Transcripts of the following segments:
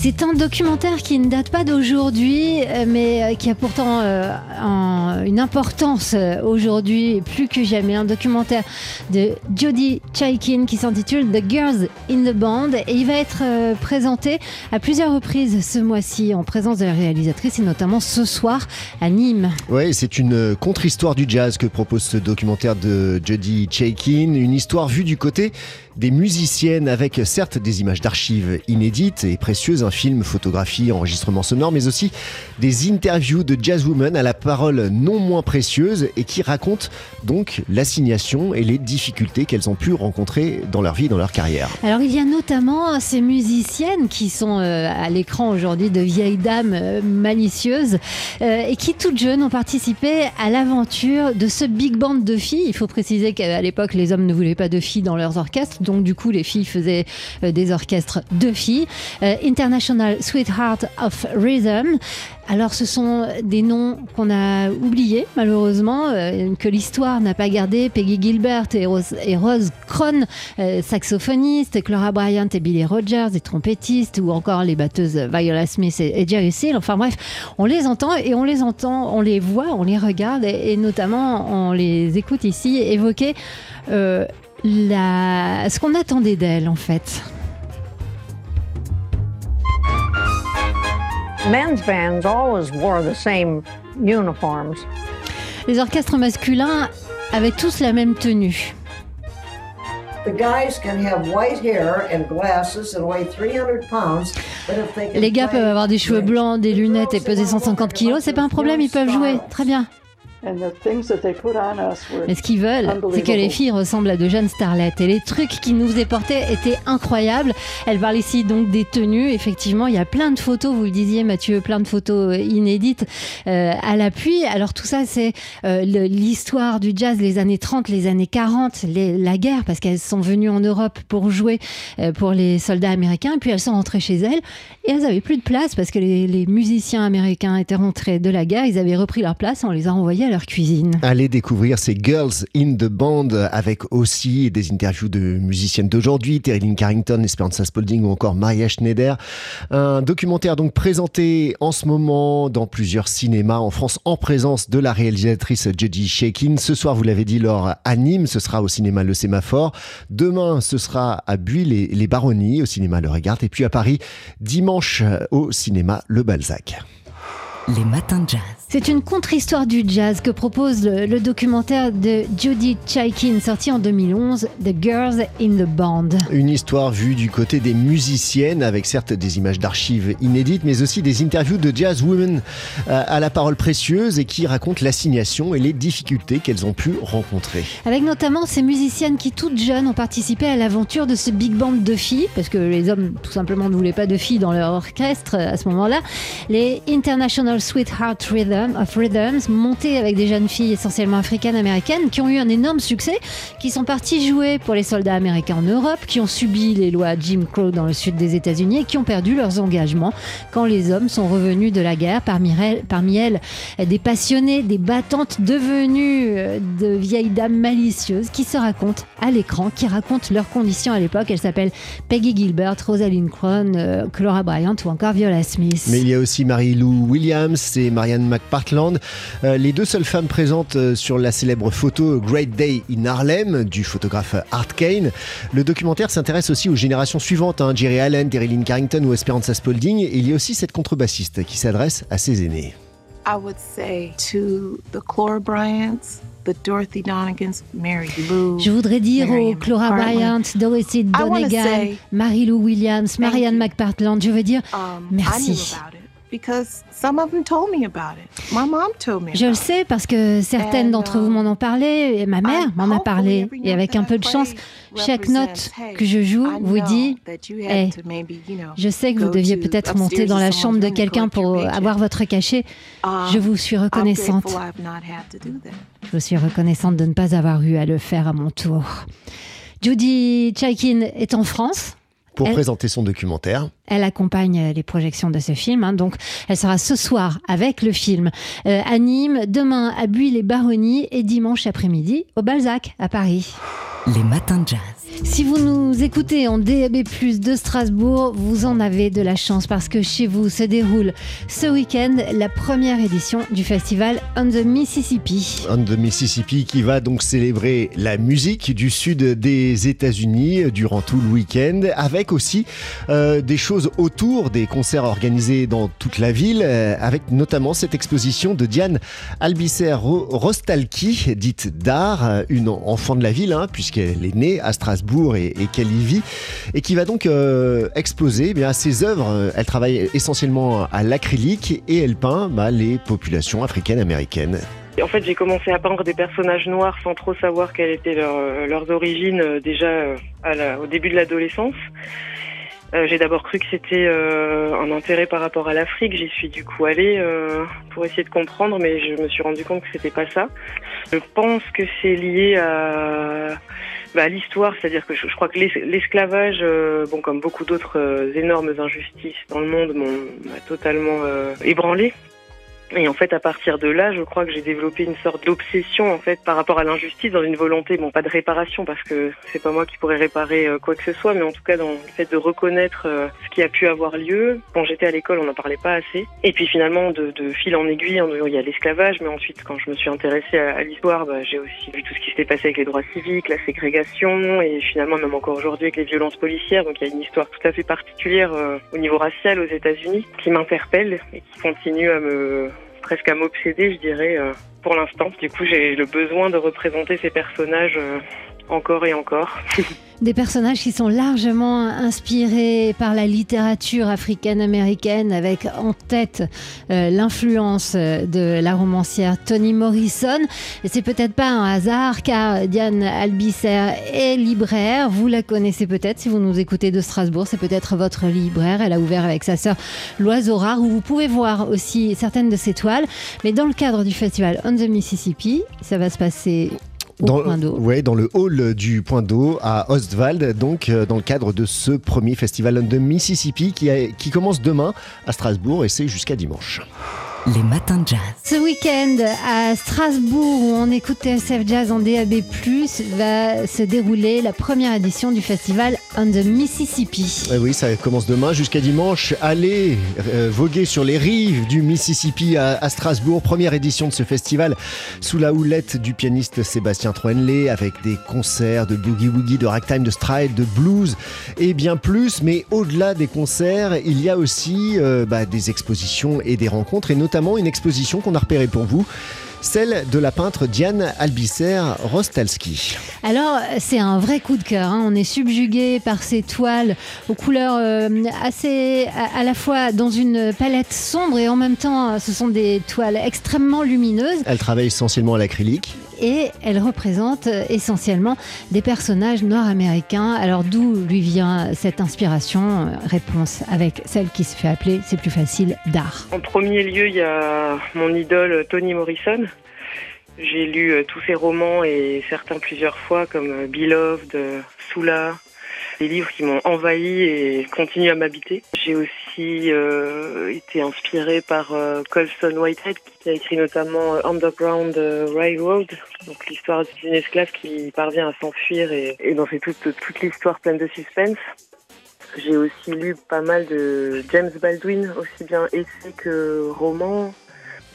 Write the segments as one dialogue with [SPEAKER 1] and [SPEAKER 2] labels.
[SPEAKER 1] C'est un documentaire qui ne date pas d'aujourd'hui, euh, mais euh, qui a pourtant euh, un- une importance aujourd'hui plus que jamais. Un documentaire de Jodie Chaikin qui s'intitule The Girls in the Band et il va être présenté à plusieurs reprises ce mois-ci en présence de la réalisatrice et notamment ce soir à Nîmes.
[SPEAKER 2] Ouais, c'est une contre-histoire du jazz que propose ce documentaire de Jodie Chaikin, une histoire vue du côté des musiciennes avec certes des images d'archives inédites et précieuses, un film, photographie, enregistrement sonore, mais aussi des interviews de jazzwomen à la parole non moins précieuse et qui racontent donc l'assignation et les difficultés qu'elles ont pu rencontrer dans leur vie, dans leur carrière.
[SPEAKER 1] Alors il y a notamment ces musiciennes qui sont euh, à l'écran aujourd'hui de vieilles dames euh, malicieuses euh, et qui toutes jeunes ont participé à l'aventure de ce big band de filles. Il faut préciser qu'à l'époque les hommes ne voulaient pas de filles dans leurs orchestres, donc du coup les filles faisaient euh, des orchestres de filles. Euh, International Sweetheart of Rhythm. Alors ce sont des noms qu'on a oubliés malheureusement, euh, que l'histoire n'a pas gardé. Peggy Gilbert et Rose, et Cron, saxophonistes, Clara Bryant et Billy Rogers, des trompettistes, ou encore les batteuses Viola Smith et, et Jerry Seal. Enfin bref, on les entend et on les entend, on les voit, on les regarde et, notamment on les écoute ici évoquer la, ce qu'on attendait d'elles en fait.
[SPEAKER 3] men's bands always wore the same uniforms.
[SPEAKER 1] Les orchestres masculins avaient tous la même tenue.
[SPEAKER 4] The guys can have white hair and glasses and weigh 300 pounds, but if they can
[SPEAKER 1] Les gars peuvent avoir des cheveux blancs, des lunettes et peser 150 kilos, c'est pas un problème, ils peuvent jouer. Très bien. Mais ce qu'ils veulent, c'est que les filles ressemblent à de jeunes starlettes. Et les trucs qui nous faisaient porter étaient incroyables. Elle parle ici donc des tenues. Effectivement, il y a plein de photos, vous le disiez Mathieu, plein de photos euh, inédites euh, à l'appui. Alors tout ça, c'est euh, l'histoire du jazz, les années 30, les années 40, les- la guerre, parce qu'elles sont venues en Europe pour jouer euh, pour les soldats américains. Et puis elles sont rentrées chez elles. Et elles avaient plus de place parce que les, les musiciens américains étaient rentrés de la guerre. Ils avaient repris leur place. On les a envoyés à leur cuisine.
[SPEAKER 2] Allez découvrir ces Girls in the Band avec aussi des interviews de musiciennes d'aujourd'hui, Terry Lynn Carrington, Esperanza Spalding ou encore Maria Schneider. Un documentaire donc présenté en ce moment dans plusieurs cinémas en France en présence de la réalisatrice Jodie Shakin. Ce soir, vous l'avez dit, Laure, à Nîmes, ce sera au cinéma Le Sémaphore. Demain, ce sera à Buis les, les Baronnies au cinéma Le Regard. Et puis à Paris, dimanche au cinéma Le Balzac.
[SPEAKER 5] Les matins de jazz.
[SPEAKER 1] C'est une contre-histoire du jazz que propose le, le documentaire de Jodie Chaikin, sorti en 2011, The Girls in the Band.
[SPEAKER 2] Une histoire vue du côté des musiciennes, avec certes des images d'archives inédites, mais aussi des interviews de jazz women euh, à la parole précieuse et qui racontent l'assignation et les difficultés qu'elles ont pu rencontrer.
[SPEAKER 1] Avec notamment ces musiciennes qui, toutes jeunes, ont participé à l'aventure de ce big band de filles, parce que les hommes, tout simplement, ne voulaient pas de filles dans leur orchestre euh, à ce moment-là. Les International Sweetheart Rhythm, of Rhythms, montés avec des jeunes filles essentiellement africaines-américaines, qui ont eu un énorme succès, qui sont parties jouer pour les soldats américains en Europe, qui ont subi les lois Jim Crow dans le sud des États-Unis et qui ont perdu leurs engagements quand les hommes sont revenus de la guerre. Parmi elles, des passionnées, des battantes devenues euh, de vieilles dames malicieuses qui se racontent à l'écran, qui racontent leurs conditions à l'époque. Elles s'appellent Peggy Gilbert, Rosalind Cron, euh, Clara Bryant ou encore Viola Smith.
[SPEAKER 2] Mais il y a aussi Marie-Lou Williams et Marianne McPartland, euh, les deux seules femmes présentes euh, sur la célèbre photo Great Day in Harlem du photographe Art Kane. Le documentaire s'intéresse aussi aux générations suivantes, hein, Jerry Allen, Terry Lynn Carrington ou Esperanza Spalding. Et il y a aussi cette contrebassiste qui s'adresse à ses aînés.
[SPEAKER 6] I would say to the Clara Bryants, the Dorothy Donegans, Mary Lou.
[SPEAKER 1] Je voudrais dire aux
[SPEAKER 6] McPartland.
[SPEAKER 1] Bryant, Dorothy Donegan,
[SPEAKER 6] say
[SPEAKER 1] Marie-Lou Williams, Marianne. McPartland, je veux dire
[SPEAKER 6] Um,
[SPEAKER 1] Merci.
[SPEAKER 6] I knew about it because some of them told me about it. My mom told me
[SPEAKER 1] Je le sais parce que certaines
[SPEAKER 6] And,
[SPEAKER 1] d'entre vous
[SPEAKER 6] um,
[SPEAKER 1] m'en ont parlé et ma mère m'en a parlé. Et avec un peu de chance, chaque note que je joue
[SPEAKER 6] I
[SPEAKER 1] vous dit Hey,
[SPEAKER 6] had to maybe, you know,
[SPEAKER 1] Je sais que vous deviez peut-être monter dans
[SPEAKER 6] to
[SPEAKER 1] la chambre de quelqu'un pour avoir votre cachet.
[SPEAKER 6] Um,
[SPEAKER 1] Je vous suis reconnaissante. Je vous suis reconnaissante de ne pas avoir eu à le faire à mon tour. Judy Chaikin est en France.
[SPEAKER 2] Pour
[SPEAKER 1] Elle-
[SPEAKER 2] présenter son documentaire,
[SPEAKER 1] elle accompagne les projections de ce film. hein. Donc, elle sera ce soir avec le film euh, à Nîmes, demain à Buis-les-Baronnies et dimanche après-midi au Balzac à Paris.
[SPEAKER 5] Les matins de jazz.
[SPEAKER 1] Si vous nous écoutez en DAB+ de Strasbourg, vous en avez de la chance parce que chez vous se déroule ce week-end la première édition du festival On the Mississippi.
[SPEAKER 2] On the Mississippi qui va donc célébrer la musique du sud des États-Unis durant tout le week-end, avec aussi euh, des choses autour des concerts organisés dans toute la ville, euh, avec notamment cette exposition de Diane Albicer Ro- Rostalki, dite d'art, euh, une enfant de la ville, hein, puisqu'elle est née à Strasbourg et, qu'elle y vit, et qui va donc euh, exposer eh bien, ses œuvres. Elle travaille essentiellement à l'acrylique et elle peint bah, les populations africaines-américaines.
[SPEAKER 7] En fait, j'ai commencé à peindre des personnages noirs sans trop savoir quelles étaient leurs- origines déjà au début de l'adolescence. Euh, j'ai d'abord cru que c'était euh, un intérêt par rapport à l'Afrique. J'y suis du coup allée euh, pour essayer de comprendre, mais je me suis rendu compte que c'était pas ça. Je pense que c'est lié à, bah, à l'histoire, c'est-à-dire que je, je crois que l'es- l'esclavage, euh, bon comme beaucoup d'autres euh, énormes injustices dans le monde, m'a totalement euh, ébranlé. Et en fait, à partir de là, je crois que j'ai développé une sorte d'obsession en fait par rapport à l'injustice, dans une volonté, bon, pas de réparation parce que c'est pas moi qui pourrais réparer euh, quoi que ce soit, mais en tout cas dans le fait de reconnaître euh, ce qui a pu avoir lieu. Quand j'étais à l'école, on n'en parlait pas assez. Et puis finalement, de, de fil en aiguille, il y a l'esclavage, mais ensuite, quand je me suis intéressée à, à l'histoire, bah, j'ai aussi vu tout ce qui s'était passé avec les droits civiques, la ségrégation, et finalement même encore aujourd'hui avec les violences policières. Donc il y a une histoire tout à fait particulière euh, au niveau racial aux États-Unis qui m'interpelle et qui continue à me presque à m'obséder, je dirais, euh, pour l'instant. Du coup, j'ai le besoin de représenter ces personnages euh, encore et encore.
[SPEAKER 1] Des personnages qui sont largement inspirés par la littérature africaine-américaine, avec en tête euh, l'influence euh, de la romancière Toni Morrison. Et c'est peut-être pas un hasard, car Diane Albicer est libraire. Vous la connaissez peut-être si vous nous écoutez de Strasbourg. C'est peut-être votre libraire. Elle a ouvert avec sa sœur L'Oiseau Rare, où vous pouvez voir aussi certaines de ses toiles. Mais dans le cadre du festival On the Mississippi, ça va se passer au
[SPEAKER 2] dans,
[SPEAKER 1] point d'eau.
[SPEAKER 2] ouais, dans le hall du Point d'eau à Ostwald, donc euh, dans le cadre de ce premier festival de Mississippi qui, a- qui commence demain à Strasbourg et c'est jusqu'à dimanche.
[SPEAKER 5] Les matins de jazz.
[SPEAKER 1] Ce week-end à Strasbourg, où on écoute TSF Jazz en DAB+, va se dérouler la première édition du festival On the Mississippi.
[SPEAKER 2] Eh oui, ça commence demain jusqu'à dimanche. Allez euh, voguer sur les rives du Mississippi à, à Strasbourg. Première édition de ce festival sous la houlette du pianiste Sébastien Troenlé avec des concerts de boogie-woogie, de ragtime, de stride, de blues et bien plus. Mais au-delà des concerts, il y a aussi euh, bah, des expositions et des rencontres et notamment une exposition qu'on a repérée pour vous. Celle de la peintre Diane Albicer Rostalski.
[SPEAKER 1] Alors, c'est un vrai coup de cœur. hein. On est subjugué par ces toiles aux couleurs euh, assez, à, à la fois dans une palette sombre et en même temps, ce sont des toiles extrêmement lumineuses.
[SPEAKER 2] Elle travaille essentiellement à l'acrylique.
[SPEAKER 1] Et elle représente euh, essentiellement des personnages nord-américains. Alors d'où lui vient cette inspiration Euh, Réponse avec celle qui se fait appeler, c'est plus facile, d'art.
[SPEAKER 7] En premier lieu, il y a mon idole Toni Morrison. J'ai lu euh, tous ses romans et certains plusieurs fois comme Beloved, Sula, des livres qui m'ont envahi et continuent à m'habiter. J'ai aussi euh, été inspirée par euh, Colston Whitehead qui a écrit notamment euh, Underground Railroad, donc l'histoire d'une esclave qui parvient à s'enfuir et, et c'est toute, toute l'histoire pleine de suspense. J'ai aussi lu pas mal de James Baldwin, aussi bien essais que romans.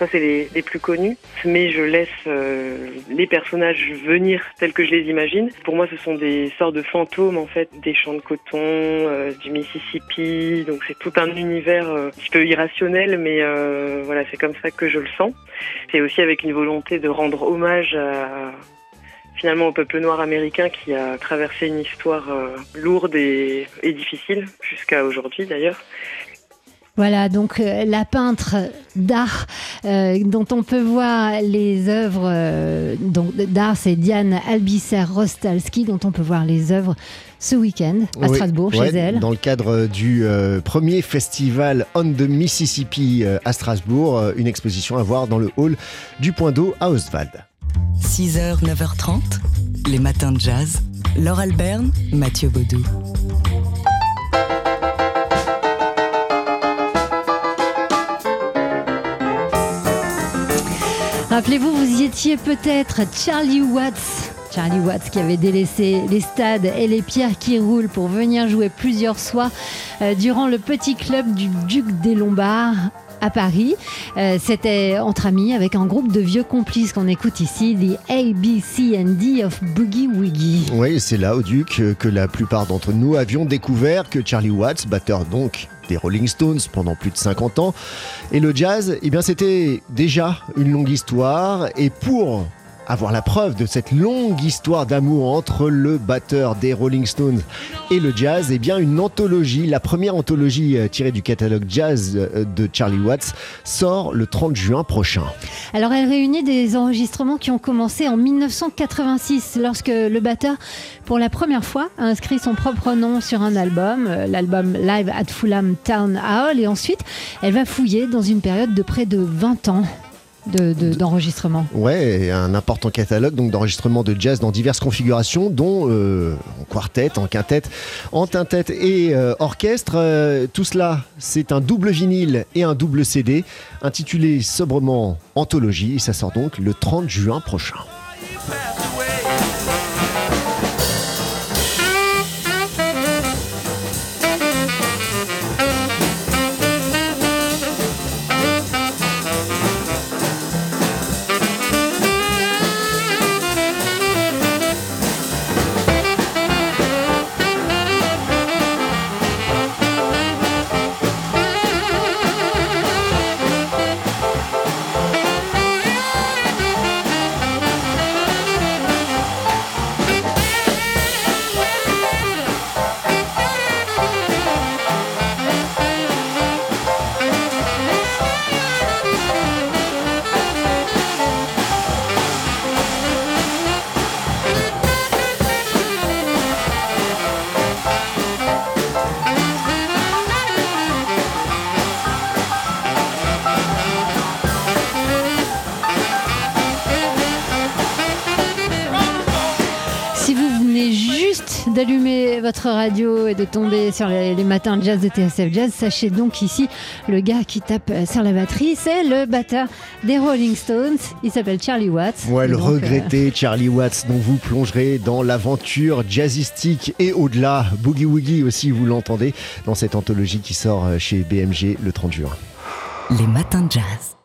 [SPEAKER 7] Ça, c'est les, les plus connus. Mais je laisse euh, les personnages venir tels que je les imagine. Pour moi, ce sont des sortes de fantômes, en fait, des champs de coton, euh, du Mississippi. Donc, c'est tout un univers euh, un petit peu irrationnel, mais voilà, c'est comme ça que je le sens. C'est aussi avec une volonté de rendre hommage finalement au peuple noir américain qui a traversé une histoire lourde et difficile, jusqu'à aujourd'hui d'ailleurs.
[SPEAKER 1] Voilà, donc euh, la peintre d'art euh, dont on peut voir les œuvres euh, donc, d'art, c'est Diane Albicer Rostalski, dont on peut voir les œuvres ce week-end à
[SPEAKER 2] Oui,
[SPEAKER 1] Strasbourg,
[SPEAKER 2] ouais,
[SPEAKER 1] chez elle.
[SPEAKER 2] Dans le cadre du euh, premier festival On the Mississippi euh, à Strasbourg, euh, une exposition à voir dans le hall du Point d'eau à Ostwald.
[SPEAKER 5] 6h, 9h30, les matins de jazz. Laure Alberne, Mathieu Baudou.
[SPEAKER 1] Rappelez-vous, vous y étiez peut-être Charlie Watts. Charlie Watts qui avait délaissé les stades et les pierres qui roulent pour venir jouer plusieurs soirs euh, durant le petit club du Duc des Lombards à Paris. Euh, C'était entre amis avec un groupe de vieux complices qu'on écoute ici, The ABCD of Boogie Woogie.
[SPEAKER 2] Oui, c'est là au Duc que la plupart d'entre nous avions découvert que Charlie Watts, batteur donc Rolling Stones pendant plus de 50 ans, et le jazz, eh bien c'était déjà une longue histoire. Et pour avoir la preuve de cette longue histoire d'amour entre le batteur des Rolling Stones et le jazz, et bien une anthologie, la première anthologie euh, tirée du catalogue jazz euh, de Charlie Watts, sort le 30 juin prochain.
[SPEAKER 1] Alors elle réunit des enregistrements qui ont commencé en 1986 lorsque le batteur, pour la première fois, a inscrit son propre nom sur un album, euh, l'album Live at Fulham Town Hall, et ensuite elle va fouiller dans une période de près de 20 ans d'enregistrement.
[SPEAKER 2] De, ouais, un important catalogue donc d'enregistrement de jazz dans diverses configurations, dont euh, en quartet, en quintette, en tintette et euh, orchestre. Euh, tout cela, c'est un double vinyle et un double CD, intitulé sobrement Anthologie, et ça sort donc le 30 juin prochain.
[SPEAKER 1] D'allumer votre radio et de tomber sur les, matins de jazz de TSF Jazz, sachez donc ici le gars qui tape sur la batterie, c'est le batteur des Rolling Stones. Il s'appelle Charlie Watts.
[SPEAKER 2] Ouais, le regretté euh, Charlie Watts, dont vous plongerez dans l'aventure jazzistique et au-delà. Boogie Woogie aussi, vous l'entendez, dans cette anthologie qui sort chez BMG le 30 juin.
[SPEAKER 5] Les matins de jazz.